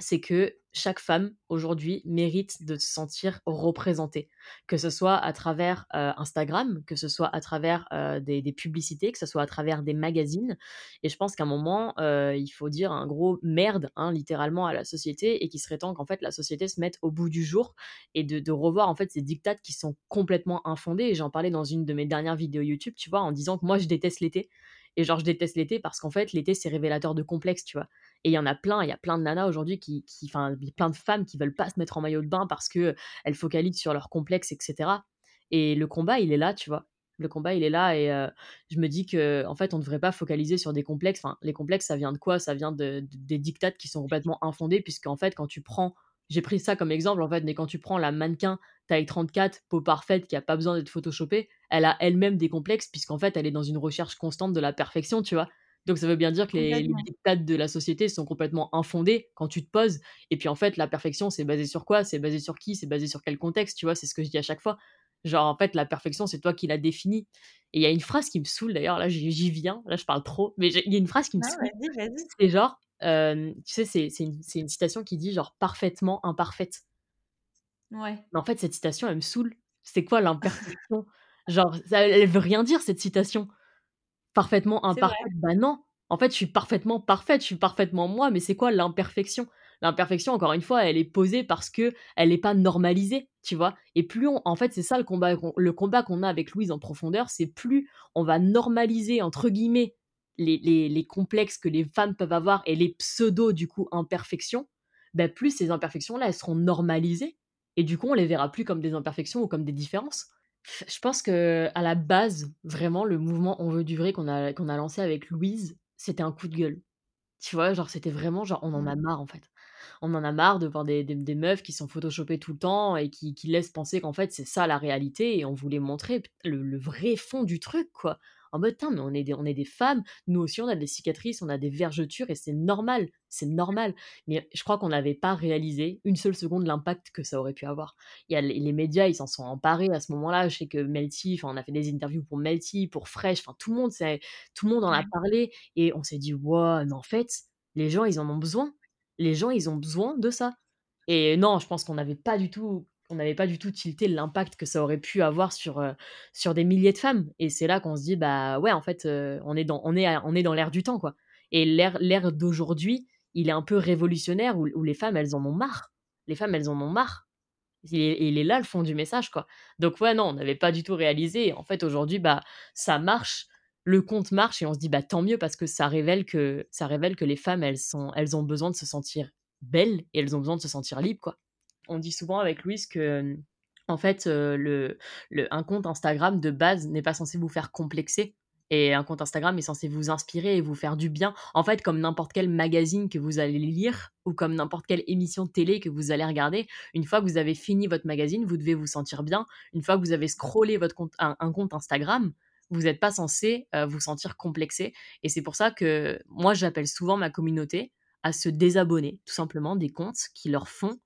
c'est que chaque femme aujourd'hui mérite de se sentir représentée. Que ce soit à travers, heu, Instagram, que ce soit à travers, heu, des publicités, que ce soit à travers des magazines et je pense qu'à un moment, heu, il faut dire un gros «merde», hein, littéralement à la société et qu'il serait temps qu'en fait la société se mette au bout du jour et de revoir en fait ces dictats qui sont complètement infondés et j'en parlais dans une de mes dernières vidéos YouTube, tu vois? En disant que moi je déteste l'été Et genre, je déteste l'été parce qu'en fait, l'été, c'est révélateur de complexe, tu vois? Et il y en a plein, il y a plein de nanas aujourd'hui qui enfin, plein de femmes qui veulent pas se mettre en maillot de bain parce qu'elles focalisent sur leur complexe et cetera. Et le combat, il est là, tu vois? Le combat, il est là et heu, je me dis que en fait, on ne devrait pas focaliser sur des complexes. Enfin, les complexes, ça vient de quoi? Ça vient de des dictates qui sont complètement infondés puisqu'en fait, quand tu prends j'ai pris ça comme exemple, en fait, mais quand tu prends la mannequin taille 34, peau parfaite, qui a pas besoin d'être photoshopée, elle a elle-même des complexes puisqu'en fait, elle est dans une recherche constante de la perfection, tu vois? Donc ça veut bien dire que les les dictates de la société sont complètement infondés quand tu te poses et puis, en fait, la perfection, c'est basé sur quoi? C'est basé sur qui? C'est basé sur quel contexte, tu vois? C'est ce que je dis à chaque fois. Genre, en fait, la perfection, c'est toi qui la définis et il y a une phrase qui me saoule d'ailleurs, là, j'y viens, là, je parle trop, mais il y a une phrase qui me Non, saoule, vas-y, vas-y. c'est genre, tu sais, c'est c'est une c'est une citation qui dit genre: «Parfaitement imparfaite». Ouais, Mais en fait, cette citation, elle me saoule. C'est quoi l'imperfection? Genre, ça elle veut rien dire cette citation. Parfaitement imparfaite, bah non. En fait, je suis parfaitement parfaite, je suis parfaitement moi, mais c'est quoi l'imperfection? L'imperfection, encore une fois, elle est posée parce qu'elle est pas normalisée, tu vois? Et plus on en fait, c'est ça le combat qu'on le combat qu'on a avec Louise en profondeur, c'est plus on va «normaliser» entre guillemets les les les complexes que les femmes peuvent avoir et les pseudo, du coup, imperfections, bah, plus ces imperfections-là, elles seront normalisées et du coup, on les verra plus comme des imperfections ou comme des différences. Je pense que à la base, vraiment, le mouvement On veut du vrai qu'on a qu'on a lancé avec Louise, c'était un coup de gueule. Tu vois? Genre, c'était vraiment genre, on en a Mmh. marre, en fait. On en a marre de voir des des des meufs qui sont photoshopées tout le temps et qui qui laissent penser qu'en fait, c'est ça la réalité et on voulait montrer le le vrai fond du truc, quoi. En mode: «Tain, mais on est des on est des femmes, nous aussi on a des cicatrices, on a des vergetures et c'est normal, c'est normal». Mais je crois qu'on n'avait pas réalisé une seule seconde l'impact que ça aurait pu avoir. Il y a les les médias, ils s'en sont emparés à ce moment-là. Je sais que Melty, on a fait des interviews pour Melty, pour Fresh, enfin tout le monde tout le monde en a parlé et on s'est dit: «Waouh, mais en fait, les gens, ils en ont besoin. Les gens, ils ont besoin de ça». Et non, je pense qu'on n'avait pas du tout on n'avait pas du tout tilté l'impact que ça aurait pu avoir sur, heu, sur des milliers de femmes et c'est là qu'on se dit: «Bah, ouais, en fait, heu, on est dans on est on est dans l'air du temps, quoi» et l'ère l'ère d'aujourd'hui, il est un peu révolutionnaire où où les femmes, elles en ont marre. Les femmes, elles en ont marre. Il est il est là le fond du message, quoi. Donc ouais, non, on n'avait pas du tout réalisé en fait, aujourd'hui, bah, ça marche, le compte marche et on se dit: «Bah, tant mieux» parce que ça révèle que ça révèle que les femmes, elles sont elles ont besoin de se sentir belles et elles ont besoin de se sentir libres, quoi. On dit souvent avec Louise que, en fait, le un compte Instagram de base n'est pas censé vous faire complexer et un compte Instagram est censé vous inspirer et vous faire du bien. En fait, comme n'importe quel magazine que vous allez lire ou comme n'importe quelle émission de télé que vous allez regarder, une fois que vous avez fini votre magazine, vous devez vous sentir bien. Une fois que vous avez scrollé votre compte un compte Instagram, vous êtes pas censé, vous sentir complexé et c'est pour ça que moi, j'appelle souvent ma communauté à se désabonner, tout simplement, des comptes qui leur font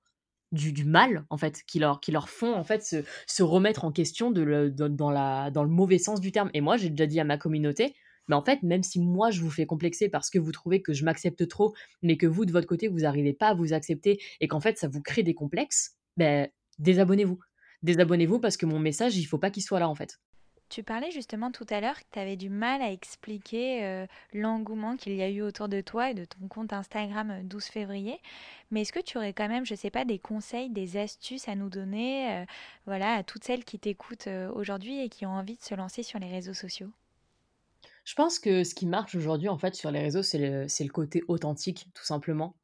du mal, en fait, qui leur qui leur font, en fait, se se remettre en question de le dans la dans le mauvais sens du terme et moi, j'ai déjà dit à ma communauté: «Mais en fait, même si moi, je vous fais complexer parce que vous trouvez que je m'accepte trop, mais que vous, de votre côté, vous arrivez pas à vous accepter et qu'en fait, ça vous crée des complexes, beh, désabonnez-vous. Désabonnez-vous parce que mon message, il faut pas qu'il soit là, en fait». Tu parlais justement tout à l'heure que tu avais du mal à expliquer euh, l'engouement qu'il y a eu autour de toi et de ton compte Instagram euh, 12 février. Mais est-ce que tu aurais quand même, je sais pas, des conseils, des astuces à nous donner, euh, voilà, à toutes celles qui t'écoutent euh, aujourd'hui et qui ont envie de se lancer sur les réseaux sociaux? Je pense que ce qui marche aujourd'hui, en fait, sur les réseaux, c'est le côté authentique, tout simplement.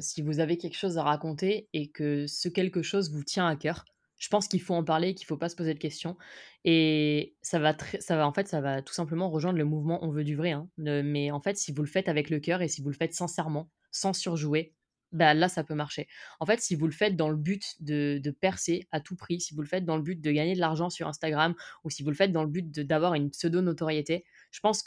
Si vous avez quelque chose à raconter et que ce quelque chose vous tient à cœur, je pense qu'il faut en parler, qu'il faut pas se poser de questions et ça va ça va, en fait, ça va tout simplement rejoindre le mouvement «On veut du vrai», hein. Mais en fait, si vous le faites avec le cœur et si vous le faites sincèrement, sans surjouer, bah, là, ça peut marcher. En fait, si vous le faites dans le but de percer à tout prix, si vous le faites dans le but de gagner de l'argent sur Instagram ou si vous le faites dans le but d'avoir une pseudo notoriété, je pense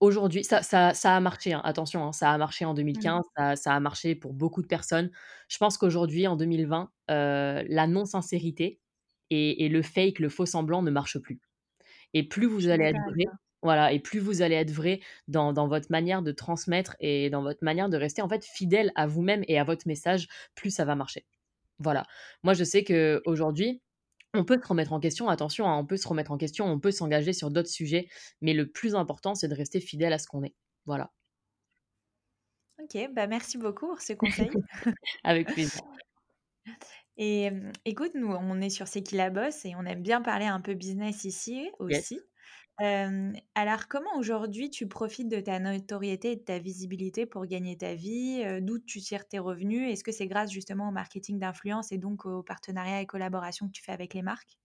qu'aujourd'hui ça ça ça a marché, hein, attention, hein, ça a marché en Mhm. 2015, ça ça a marché pour beaucoup de personnes. Je pense qu'aujourd'hui, en 2020, heu, la non-sincérité et et le fake, le faux semblant ne marche plus et plus Je vous suis allez d'accord être avec vrai toi. voilà et plus vous allez être vrai dans dans votre manière de transmettre et dans votre manière de rester, en fait, fidèle à vous-même et à votre message, plus ça va marcher. Voilà. Moi, je sais qu'aujourd'hui on peut se remettre en question, attention, hein, on peut se remettre en question, on peut s'engager sur d'autres sujets, mais le plus important, c'est de rester fidèle à ce qu'on est. Voilà, Ok, bah merci beaucoup pour ce conseil. avec plaisir. Et euh, écoute, nous, on est sur C'est qui la bosse et on aime bien parler un peu business ici Yes. aussi. Alors comment aujourd'hui tu profites de ta notoriété et de ta visibilité pour gagner ta vie? Heu, d'où tu tires tes revenus? Est-ce que c'est grâce justement au marketing d'influence et donc aux partenariats et collaborations que tu fais avec les marques?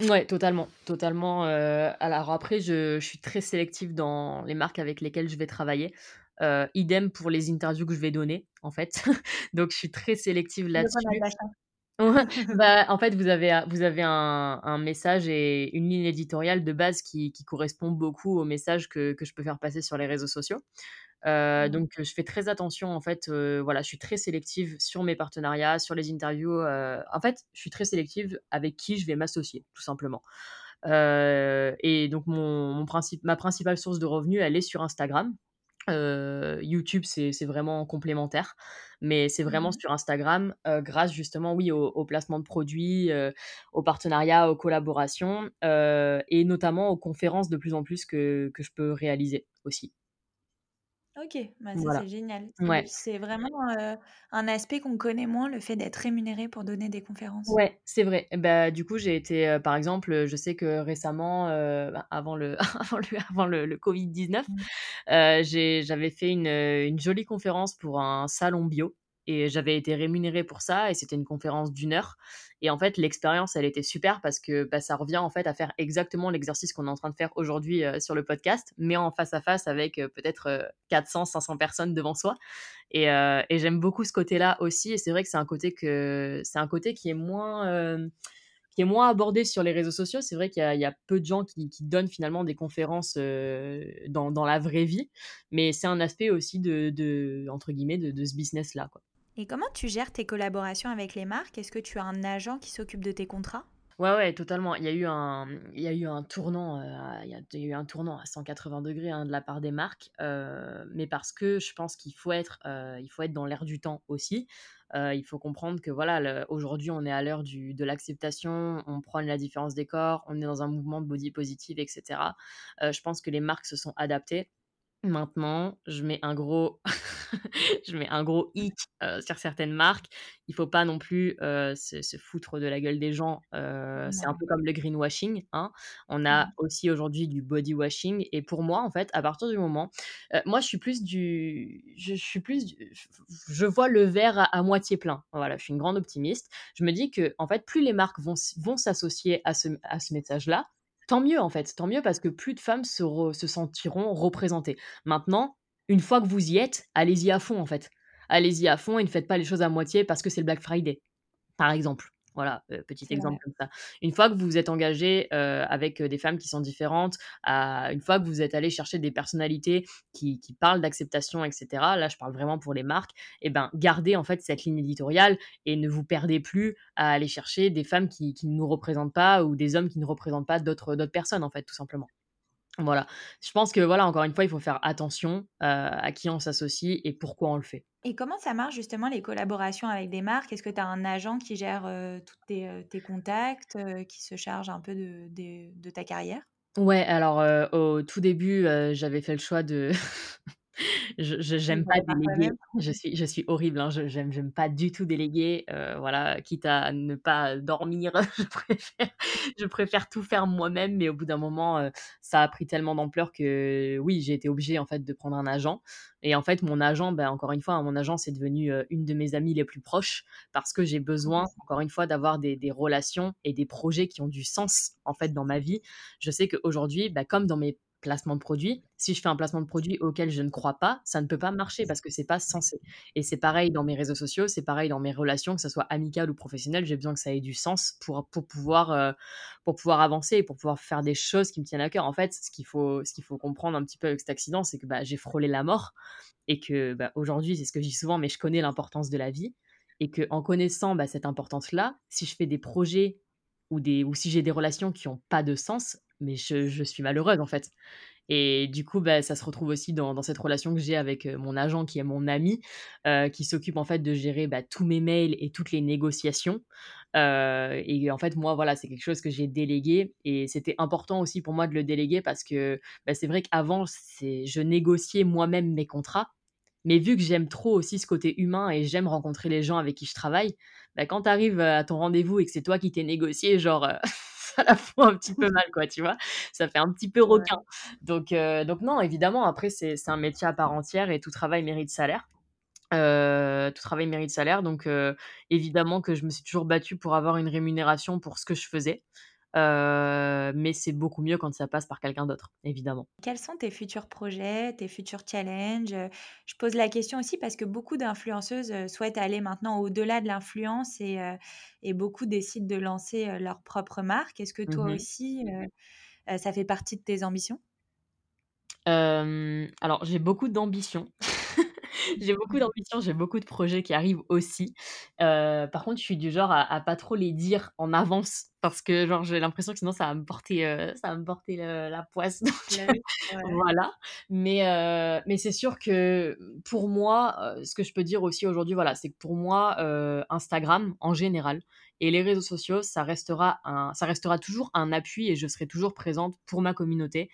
Ouais, totalement, totalement, heu, alors après je je suis très sélective dans les marques avec lesquelles je vais travailler, heu, idem pour les interviews que je vais donner, en fait. Donc je suis très sélective de là-dessus. la chance. Ouais, bah, en fait, vous avez a vous avez un un message et une ligne éditoriale de base qui qui correspond beaucoup au message que que je peux faire passer sur les réseaux sociaux. Heu, Mmh. donc je fais très attention en fait, heu, voilà, je suis très sélective sur mes partenariats, sur les interviews, heu, en fait, je suis très sélective avec qui je vais m'associer, tout simplement. Et donc mon mon principe ma principale source de revenus, elle est sur Instagram. YouTube, c'est c'est vraiment complémentaire, mais c'est vraiment Mmh sur Instagram, grâce justement, oui, au au placement de produits, aux partenariats, aux collaborations, et notamment aux conférences de plus en plus que que je peux réaliser aussi. OK, bah, ça Voilà. c'est génial. C'est Ouais. c'est vraiment, heu, un aspect qu'on connaît moins, le fait d'être rémunéré pour donner des conférences. Ouais, c'est vrai. Et bah, du coup, j'ai été, heu, par exemple, heu, je sais que récemment, heu, bah, avant le avant le avant le le Covid-19, Mmh. heu, j'ai j'avais fait une, heu, une jolie conférence pour un salon bio et j'avais été rémunérée pour ça et c'était une conférence d'1 heure et en fait, l'expérience, elle était super parce que, bah, ça revient, en fait, à faire exactement l'exercice qu'on est en train de faire aujourd'hui, heu, sur le podcast, mais en face à face avec, heu, peut-être, heu, 400-500 personnes devant soi et et j'aime beaucoup ce côté-là aussi et c'est vrai que c'est un côté que c'est un côté qui est moins, qui est moins abordé sur les réseaux sociaux. C'est vrai qu'il y a peu de gens qui donnent finalement des conférences, dans dans la vraie vie, mais c'est un aspect aussi de de entre guillemets «de ce business-là», quoi. Et comment tu gères tes collaborations avec les marques? Est-ce que tu as un agent qui s'occupe de tes contrats? Ouais, ouais, totalement. Il y a eu un, tournant, à 180°, hein, de la part des marques, heu, mais parce que je pense qu'il faut être, heu, il faut être dans l'air du temps aussi. Heu, il faut comprendre que voilà, aujourd'hui, on est à l'heure de l'acceptation, on prône la différence des corps, on est dans un mouvement de body positive et cetera. Heu, je pense que les marques se sont adaptées. Maintenant, je mets un gros je mets un gros hic, heu, sur certaines marques. Il faut pas non plus, se se foutre de la gueule des gens, c'est un peu comme le greenwashing, hein. On a Mmh. aussi aujourd'hui du body washing et pour moi, en fait, à partir du moment moi, je suis plus du je je suis plus du je vois le verre à à moitié plein. Voilà, je suis une grande optimiste. Je me dis qu'en fait, plus les marques vont vont s'associer à ce à ce message-là, tant mieux, en fait, tant mieux parce que plus de femmes se sentiront représentées. Maintenant, une fois que vous y êtes, allez-y à fond, en fait. Allez-y à fond et ne faites pas les choses à moitié parce que c'est le Black Friday, par exemple. Voilà, petit exemple vrai. comme ça. Une fois que vous vous êtes engagées, heu, avec, des femmes qui sont différentes, à une fois que vous êtes allées chercher des personnalités qui qui parlent d'acceptation et cetera, là, je parle vraiment pour les marques et ben, gardez, en fait, cette ligne éditoriale et ne vous perdez plus à aller chercher des femmes qui qui ne nous représentent pas ou des hommes qui ne représentent pas d'autres personnes, en fait, tout simplement. Voilà. Je pense que, voilà, encore une fois, il faut faire attention, à qui on s'associe et pourquoi on le fait. Et comment ça marche justement les collaborations avec des marques? Est-ce que tu as un agent qui gère, tous tes, contacts, qui se charge un peu de ta carrière? Ouais, alors, au tout début, j'avais fait le choix de je j'aime pas déléguer. Je suis je suis horrible, hein, je j'aime j'aime pas du tout déléguer, heu, voilà, quitte à ne pas dormir, je préfère je préfère tout faire moi-même, mais au bout d'un moment, heu, ça a pris tellement d'ampleur que, oui, j'ai été obligée, en fait, de prendre un agent et en fait, mon agent, bah, encore une fois, hein, mon agent, c'est devenu, heu, une de mes amies les plus proches parce que j'ai besoin, encore une fois, d'avoir des des relations et des projets qui ont du sens, en fait, dans ma vie. Je sais qu'aujourd'hui, bah, comme dans mes placements de produits, si je fais un placement de produit auquel je ne crois pas, ça ne peut pas marcher parce que c'est pas sensé et c'est pareil dans mes réseaux sociaux, c'est pareil dans mes relations, que ça soit amicales ou professionnelles, j'ai besoin que ça ait du sens pour pour pouvoir, heu, pour pouvoir avancer et pour pouvoir faire des choses qui me tiennent à cœur. En fait, ce qu'il faut ce qu'il faut comprendre un petit peu avec cet accident, c'est que, bah, j'ai frôlé la mort et que, bah, aujourd'hui, c'est ce que je dis souvent, mais je connais l'importance de la vie et qu'en connaissant, bah, cette importance-là, si je fais des projets ou des ou si j'ai des relations qui ont pas de sens, mais je je suis malheureuse, en fait. Et du coup, bah, ça se retrouve aussi dans dans cette relation que j'ai avec, heu, mon agent qui est mon ami, heu, qui s'occupe, en fait, de gérer, bah, tous mes mails et toutes les négociations, heu et en fait, moi, voilà, c'est quelque chose que j'ai délégué et c'était important aussi pour moi de le déléguer parce que, bah, c'est vrai qu'avant, je négociais moi-même mes contrats, mais vu que j'aime trop aussi ce côté humain et j'aime rencontrer les gens avec qui je travaille, bah, quand tu arrives, à ton rendez-vous et que c'est toi qui t'es négocié, genre, ça la fout un petit peu mal, quoi, tu vois? Ça fait un petit peu requin. Donc, heu, donc non, évidemment, après, c'est un métier à part entière et tout travail mérite salaire. Heu, tout travail mérite salaire, donc heu, évidemment que je me suis toujours battue pour avoir une rémunération pour ce que je faisais. Heu, mais c'est beaucoup mieux quand ça passe par quelqu'un d'autre, évidemment. Quels sont tes futurs projets, tes futurs challenges? Heu, je pose la question aussi parce que beaucoup d'influenceuses, heu, souhaitent aller maintenant au-delà de l'influence et beaucoup décident de lancer, leur propre marque. Est-ce que toi Mmh aussi, heu heu, ça fait partie de tes ambitions? Alors j'ai beaucoup d'ambition. J'ai beaucoup d'ambition, j'ai beaucoup de projets qui arrivent aussi. Heu, par contre, je suis du genre à à pas trop les dire en avance parce que genre j'ai l'impression que sinon ça va me porter, heu, ça va me porter le la poisse donc ouais, voilà. Mais heu, mais c'est sûr que, pour moi, heu, ce que je peux dire aussi aujourd'hui, voilà, c'est que pour moi, heu, Instagram en général et les réseaux sociaux, ça restera un ça restera toujours un appui et je serai toujours présente pour ma communauté.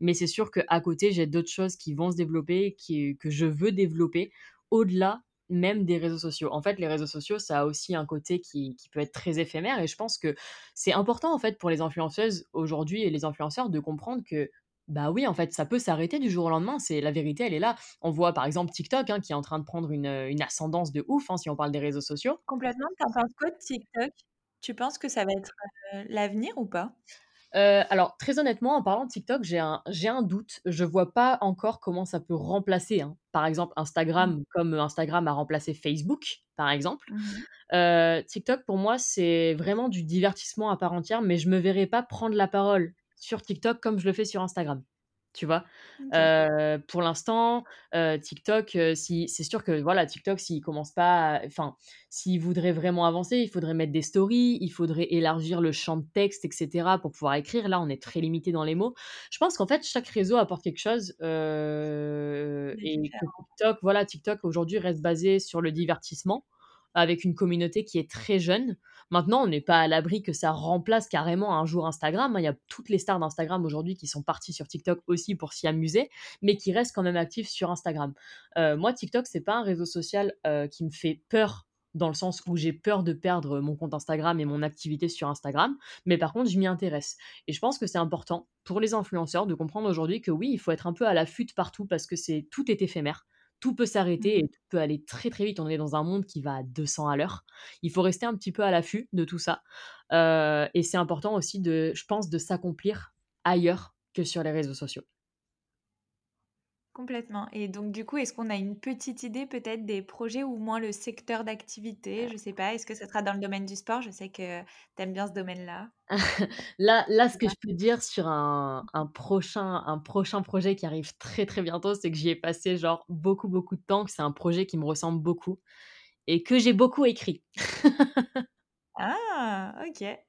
Mais c'est sûr qu'à côté, j'ai d'autres choses qui vont se développer, qui que je veux développer au-delà même des réseaux sociaux. En fait, les réseaux sociaux, ça a aussi un côté qui qui peut être très éphémère et je pense que c'est important, en fait, pour les influenceuses aujourd'hui et les influenceurs de comprendre que, bah, oui, en fait, ça peut s'arrêter du jour au lendemain. C'est la vérité, elle est là. On voit, par exemple, TikTok, hein, qui est en train de prendre une, une ascendance de ouf, hein, si on parle des réseaux sociaux. complètement. Tu en penses quoi de TikTok? Tu penses que ça va être, heu, l'avenir ou pas? Heu, alors très honnêtement, en parlant de TikTok, j'ai un j'ai un doute. Je vois pas encore comment ça peut remplacer, hein, par exemple Mmh. Instagram, comme, Instagram a remplacé Facebook, par exemple. Mmh Heu, TikTok pour moi, c'est vraiment du divertissement à part entière, mais je me verrais pas prendre la parole sur TikTok comme je le fais sur Instagram, tu vois? Pour l'instant, TikTok, si c'est sûr que voilà, TikTok s'il commence pas enfin, s'il voudrait vraiment avancer, il faudrait mettre des stories, il faudrait élargir le champ de texte et cetera pour pouvoir écrire. Là, on est très limité dans les mots. Je pense qu'en fait, chaque réseau apporte quelque chose, et que. TikTok voilà, TikTok aujourd'hui reste basé sur le divertissement avec une communauté qui est très jeune. Maintenant, on n'est pas à l'abri que ça remplace carrément un jour Instagram, hein. Il y a toutes les stars d'Instagram aujourd'hui qui sont parties sur TikTok aussi pour s'y amuser, mais qui restent quand même actives sur Instagram. Heu, moi, TikTok, c'est pas un réseau social, heu, qui me fait peur dans le sens où j'ai peur de perdre mon compte Instagram et mon activité sur Instagram, mais par contre, je m'y intéresse et je pense que c'est important pour les influenceurs de comprendre aujourd'hui que oui, il faut être un peu à l'affût partout parce que tout est éphémère. Tout peut s'arrêter Mmh et tout peut aller très, très vite. On est dans un monde qui va à 200 à l'heure. Il faut rester un petit peu à l'affût de tout ça, et c'est important aussi de je pense, de s'accomplir ailleurs que sur les réseaux sociaux. Complètement et donc du coup, est-ce qu'on a une petite idée peut-être des projets ou au moins le secteur d'activité? Je sais pas, est-ce que ça sera dans le domaine du sport? Je sais que tu aimes bien ce domaine-là. Là là, ce que je peux dire sur un un prochain un prochain projet qui arrive très, très bientôt, c'est que j'y ai passé genre beaucoup, beaucoup de temps, que c'est un projet qui me ressemble beaucoup et que j'ai beaucoup écrit. Ah! OK.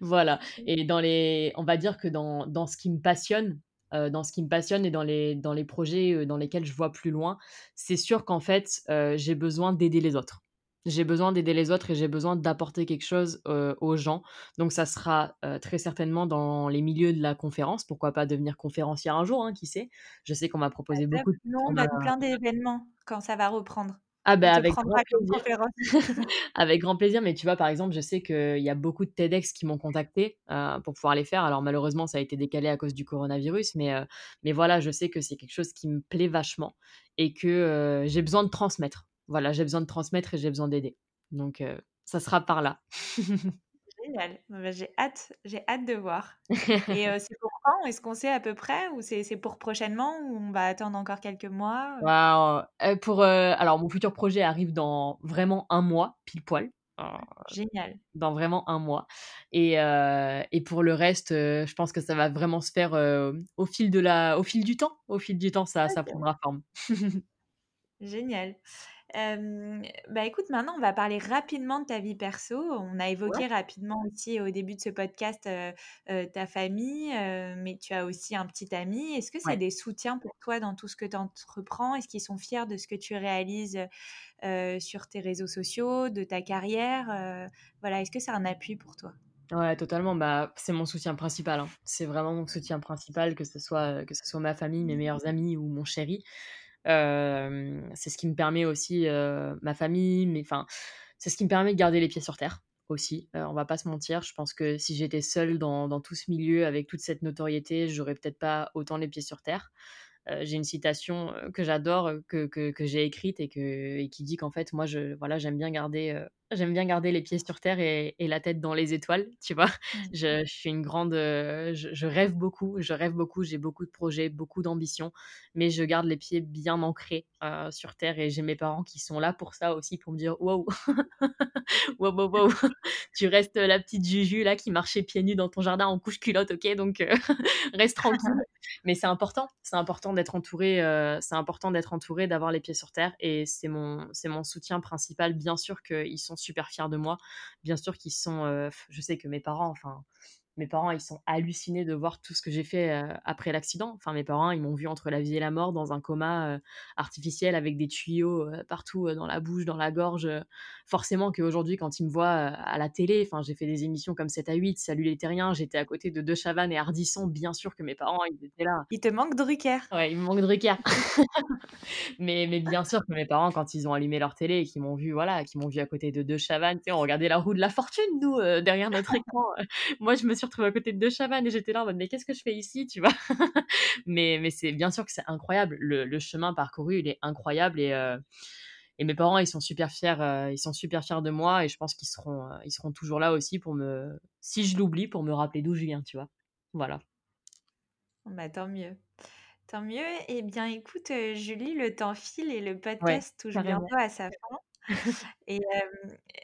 Voilà et dans les on va dire que dans dans ce qui me passionne, heu, dans ce qui me passionne et dans les dans les projets, heu, dans lesquels je vois plus loin, c'est sûr qu'en fait, heu, j'ai besoin d'aider les autres. J'ai besoin d'aider les autres et j'ai besoin d'apporter quelque chose, aux gens. Donc ça sera, très certainement dans les milieux de la conférence. Pourquoi pas devenir conférencière un jour, hein, qui sait? Je sais qu'on m'a Ah proposé beaucoup de Nous, on donne plein d'événements quand ça va reprendre. Ah bah, avec grand plaisir. Avec grand plaisir, mais tu vois, par exemple, je sais qu'il y a beaucoup de TEDx qui m'ont contacté heu, pour pouvoir les faire. Alors malheureusement, ça a été décalé à cause du coronavirus, mais heu, mais voilà, je sais que c'est quelque chose qui me plaît vachement et que, heu, j'ai besoin de transmettre. Voilà, j'ai besoin de transmettre et j'ai besoin d'aider. Donc ça sera par là. Génial. Bah, j'ai hâte j'ai hâte de voir et c'est pour quand? Est-ce qu'on sait à peu près ou c'est pour prochainement ou on va attendre encore quelques mois? Waouh! Heu, pour, alors mon futur projet arrive dans vraiment un mois, pile poil. Heu Génial. Dans vraiment un mois et et pour le reste, je pense que ça va vraiment se faire, au fil de la au fil du temps. Au fil du temps, ça ça OK. prendra forme. Génial. Bah, écoute, maintenant, on va parler rapidement de ta vie perso. On a Ouais, évoqué rapidement aussi au début de ce podcast, ta famille, mais tu as aussi un petit ami. Est-ce que c'est ouais. des soutiens pour toi dans tout ce que tu entreprends? Est-ce qu'ils sont fiers de ce que tu réalises, sur tes réseaux sociaux, de ta carrière? Voilà, est-ce que c'est un appui pour toi? Ouais, totalement, bah, c'est mon soutien principal, hein. C'est vraiment mon soutien principal, que ce soit, que ce soit ma famille, mes meilleurs amis ou mon chéri. C'est ce qui me permet aussi, ma famille, mais enfin, c'est ce qui me permet de garder les pieds sur terre, aussi, on va pas se mentir. Je pense que si j'étais seule dans dans tout ce milieu avec toute cette notoriété, j'aurais peut-être pas autant les pieds sur terre. j'ai une citation, que j'adore, que que que j'ai écrite et que et qui dit qu'en fait moi je voilà, j'aime bien garder, j'aime bien garder les pieds sur terre et, la tête dans les étoiles, tu vois. Je, suis une grande, euh, je, rêve beaucoup, je rêve beaucoup, j'ai beaucoup de projets, beaucoup d'ambitions, mais je garde les pieds bien ancrés euh, sur terre et j'ai mes parents qui sont là pour ça aussi, pour me dire wow, wow, wow, wow, tu restes la petite Juju là qui marchait pieds nus dans ton jardin en couche culotte, ok, donc euh, reste tranquille. mais c'est important, c'est important d'être entouré, c'est important d'être entouré, d'avoir les pieds sur terre et c'est mon, c'est mon soutien principal. Bien sûr qu'ils sont super fiers de moi. Bien sûr qu'ils sont. Je sais que mes parents, enfin, mes parents, ils sont hallucinés de voir tout ce que j'ai fait euh, après l'accident. Enfin, mes parents, ils m'ont vu entre la vie et la mort dans un coma euh, artificiel avec des tuyaux partout dans la bouche, dans la gorge. forcément qu'aujourd'hui, quand ils me voient à la télé, enfin, j'ai fait des émissions comme 7 à 8, Salut les terriens, j'étais à côté de De Chavannes et Ardisson, bien sûr que mes parents, ils étaient là. Il te manque Drucker. Ouais, il me manque Drucker. mais, mais bien sûr que mes parents, quand ils ont allumé leur télé et qu'ils m'ont vu, voilà, qu'ils m'ont vu à côté de De Chavannes, on regardait la roue de la fortune, nous, derrière notre écran. Moi, je me suis retrouvé à côté de deux Chavannes et j'étais là en mode mais qu'est-ce que je fais ici, tu vois? Mais, mais c'est bien sûr que c'est incroyable. Le, chemin parcouru, il est incroyable et, euh, et mes parents, ils sont super fiers, euh, ils sont super fiers de moi et je pense qu'ils seront, euh, ils seront toujours là aussi pour me, si je l'oublie, pour me rappeler d'où je viens, tu vois? Voilà. Bah, tant mieux. Tant mieux. Eh bien, écoute, Julie, le temps file et le podcast touche bientôt à sa fin. Et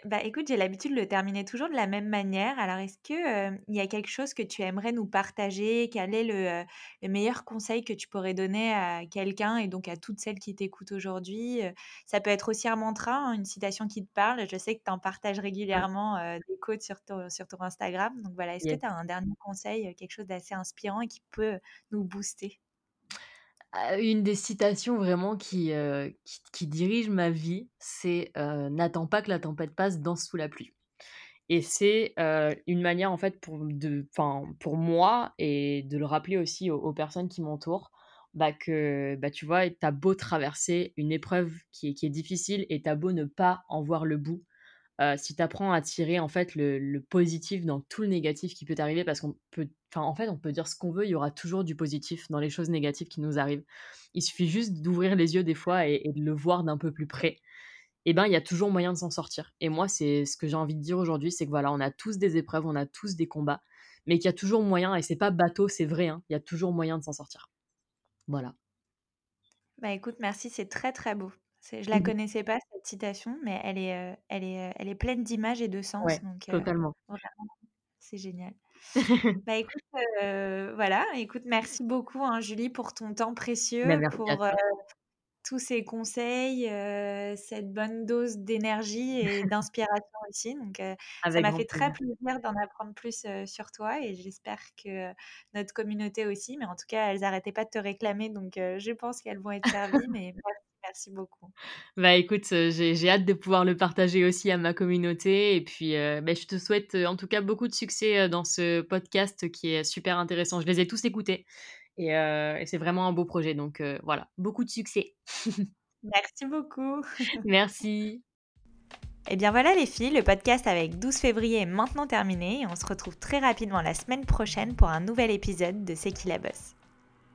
bah, écoute, j'ai l'habitude de le terminer toujours de la même manière. Alors, est-ce que, il y a quelque chose que tu aimerais nous partager? Quel est le, le meilleur conseil que tu pourrais donner à quelqu'un et donc à toutes celles qui t'écoutent aujourd'hui? ça peut être aussi un mantra, hein, une citation qui te parle. Je sais que tu en partages régulièrement, des quotes sur ton sur ton Instagram. Donc voilà, est-ce que tu as un dernier conseil, quelque chose d'assez inspirant et qui peut nous booster? Une des citations vraiment qui, qui dirige ma vie, c'est, «N'attends pas que la tempête passe, danse sous la pluie» et c'est, une manière en fait pour de pour moi et de le rappeler aussi aux personnes qui m'entourent, bah, que, bah, tu vois, tu as beau traverser une épreuve qui est qui est difficile et tu as beau ne pas en voir le bout, si tu apprends à tirer en fait le, positif dans tout le négatif qui peut t'arriver, parce qu'on peut, enfin en fait on peut dire ce qu'on veut, il y aura toujours du positif dans les choses négatives qui nous arrivent. Il suffit juste d'ouvrir les yeux des fois et, de le voir d'un peu plus près. Et eh ben il y a toujours moyen de s'en sortir. Et moi c'est ce que j'ai envie de dire aujourd'hui, c'est que voilà on a tous des épreuves, on a tous des combats, mais qu'il y a toujours moyen et c'est pas bateau, c'est vrai, hein, il y a toujours moyen de s'en sortir. Voilà. Bah écoute, merci, c'est très très beau. Je la mmh connaissais pas cette citation, mais elle est, elle est, elle est pleine d'images et de sens, donc totalement. c'est génial. Bah, écoute, voilà, écoute, merci beaucoup, hein, Julie, pour ton temps bah, précieux, pour, tous ces conseils, cette bonne dose d'énergie et d'inspiration aussi, donc ça m'a fait très plaisir d'en apprendre plus, sur toi et j'espère que notre communauté aussi, mais en tout cas, elles n'arrêtaient pas de te réclamer, donc je pense qu'elles vont être servies, mais Merci beaucoup. Bah écoute, j'ai hâte de pouvoir le partager aussi à ma communauté. Et puis, bah, je te souhaite en tout cas beaucoup de succès dans ce podcast qui est super intéressant. Je les ai tous écoutés et, et c'est vraiment un beau projet. Donc voilà, beaucoup de succès. Merci beaucoup. Merci. Et eh bien voilà les filles, le podcast avec 12 février est maintenant terminé et on se retrouve très rapidement la semaine prochaine pour un nouvel épisode de C'est qui la bosse.